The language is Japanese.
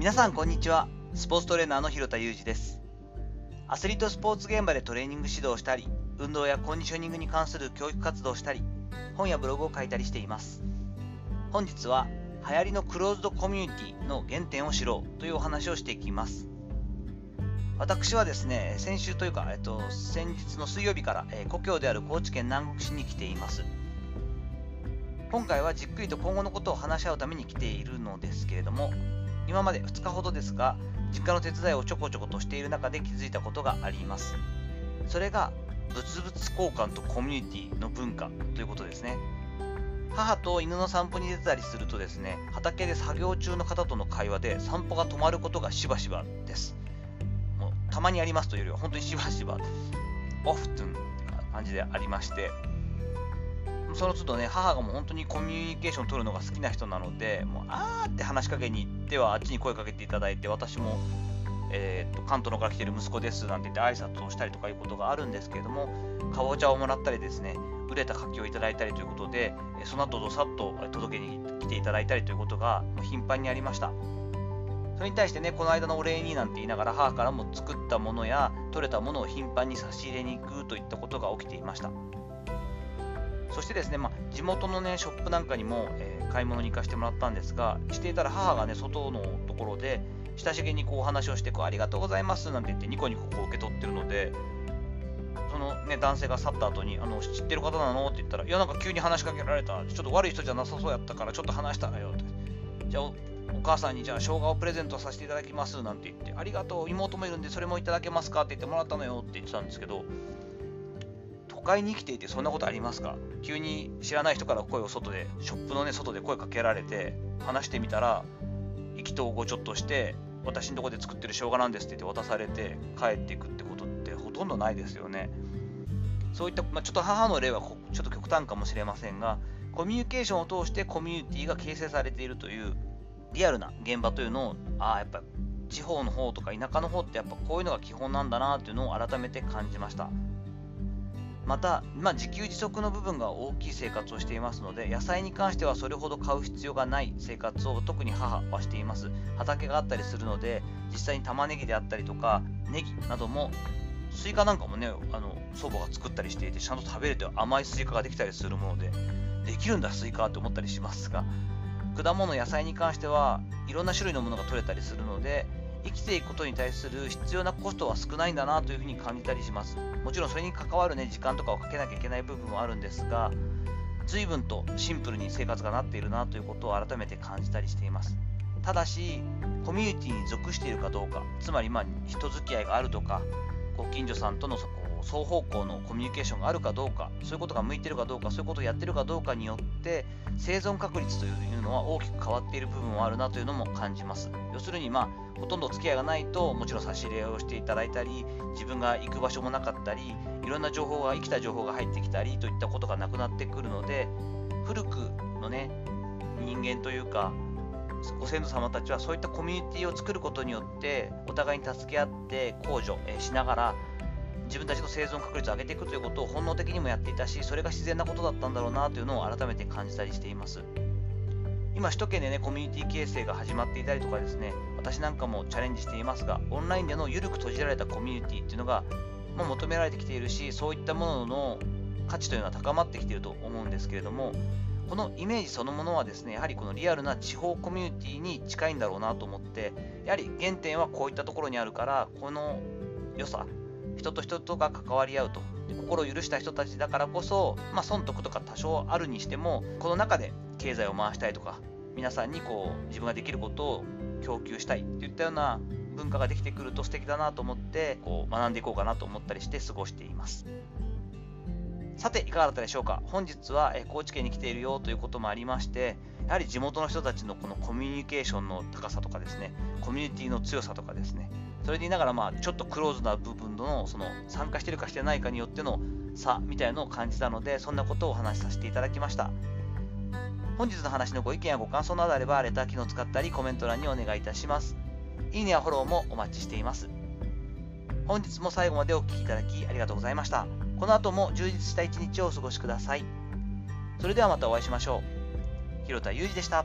皆さんこんにちは。スポーツトレーナーの広田裕二です。アスリートスポーツ現場でトレーニング指導をしたり運動やコンディショニングに関する教育活動をしたり本やブログを書いたりしています。本日は流行りのクローズドコミュニティの原点を知ろうというお話をしていきます。私はですね先週というか、えっと、先日の水曜日から、え故郷である高知県南国市に来ています。今回はじっくりと今後のことを話し合うために来ているのですけれども今まで2日ほどですが実家の手伝いをちょこちょことしている中で気づいたことがあります。それが物々交換とコミュニティの文化ということですね。母と犬の散歩に出たりするとですね畑で作業中の方との会話で散歩が止まることがしばしばです。もうたまにありますというよりは本当にしばしばオフトゥンって感じでありましてその都度ね母がもう本当にコミュニケーションを取るのが好きな人なのでもうあーって話しかけに行ってはあっちに声かけていただいて私もえー、と関東のから来てる息子ですなんて言って挨拶をしたりとかいうことがあるんですけれどもかぼちゃをもらったりですね売れた柿をいただいたりということでその後どさっと届けに来ていただいたりということが頻繁にありました。それに対してねこの間のお礼になんて言いながら母からも作ったものや取れたものを頻繁に差し入れに行くといったことが起きていました。そしてですね、まあ、地元のねショップなんかにも、えー、買い物に行かせてもらったんですがしていたら母がね外のところで親しげにこうお話をしてこうありがとうございますなんて言ってニコニコこう受け取ってるのでそのね男性が去った後にあの知ってる方なのって言ったらいやなんか急に話しかけられた。ちょっと悪い人じゃなさそうやったからちょっと話したらよって。じゃあお母さんにじゃあ生姜をプレゼントさせていただきますなんて言ってありがとう妹もいるんでそれもいただけますかって言ってもらったのよって言ってたんですけど都会に生きていてそんなことありますか？急に知らない人から声を外でショップのね外で声かけられて話してみたら意気投合ちょっとして私のとこで作ってる生姜なんですって言って渡されて帰っていくってことってほとんどないですよね。そういった、まあ、ちょっと母の例はちょっと極端かもしれませんが、コミュニケーションを通してコミュニティが形成されているというリアルな現場というのを、ああ、やっぱ地方の方とか田舎の方ってやっぱこういうのが基本なんだなというのを改めて感じました。また、まあ、自給自足の部分が大きい生活をしていますので野菜に関してはそれほど買う必要がない生活を特に母はしています。畑があったりするので実際に玉ねぎであったりとかネギなどもスイカなんかもねあの祖母が作ったりしていてちゃんと食べれて甘いスイカができたりするものでできるんだスイカって思ったりしますが果物野菜に関してはいろんな種類のものが取れたりするので生きていくことに対する必要なコストは少ないんだなというふうに感じたりします。もちろんそれに関わる、ね、時間とかをかけなきゃいけない部分もあるんですが、随分とシンプルに生活がなっているなということを改めて感じたりしています。ただし、コミュニティに属しているかどうか、つまりまあ人付き合いがあるとか、ご近所さんとの双方向のコミュニケーションがあるかどうか、そういうことが向いてるかどうか、そういうことをやってるかどうかによって、生存確率というのは大きく変わっている部分もあるなというのも感じます。要するに、まあ、ほとんど付き合いがないと、もちろん差し入れをしていただいたり、自分が行く場所もなかったり、いろんな情報が、生きた情報が入ってきたりといったことがなくなってくるので、古くのね、人間というか、ご先祖様たちはそういったコミュニティを作ることによってお互いに助け合って控除しながら自分たちの生存確率を上げていくということを本能的にもやっていたしそれが自然なことだったんだろうなというのを改めて感じたりしています。今首都圏でねコミュニティ形成が始まっていたりとかですね私なんかもチャレンジしていますがオンラインでの緩く閉じられたコミュニティっていうのが、まあ、求められてきているしそういったものの価値というのは高まってきていると思うんですけれどもこのイメージそのものはですねやはりこのリアルな地方コミュニティに近いんだろうなと思ってやはり原点はこういったところにあるからこの良さ人と人とが関わり合うと心を許した人たちだからこそ、まあ、損得とか多少あるにしてもこの中で経済を回したいとか皆さんにこう自分ができることを供給したいといったような文化ができてくると素敵だなと思ってこう学んでいこうかなと思ったりして過ごしています。さて、いかがだったでしょうか？本日は高知県に来ているよということもありまして、やはり地元の人たちのこのコミュニケーションの高さとかですね、コミュニティの強さとかですね、それで言いながら、まあ、ちょっとクローズな部分のその参加してるかしてないかによっての差みたいなのを感じたので、そんなことをお話しさせていただきました。本日の話のご意見やご感想などあれば、レター機能を使ったりコメント欄にお願いいたします。いいねやフォローもお待ちしています。本日も最後までお聴きいただきありがとうございました。この後も充実した一日をお過ごしください。それではまたお会いしましょう。広田裕二でした。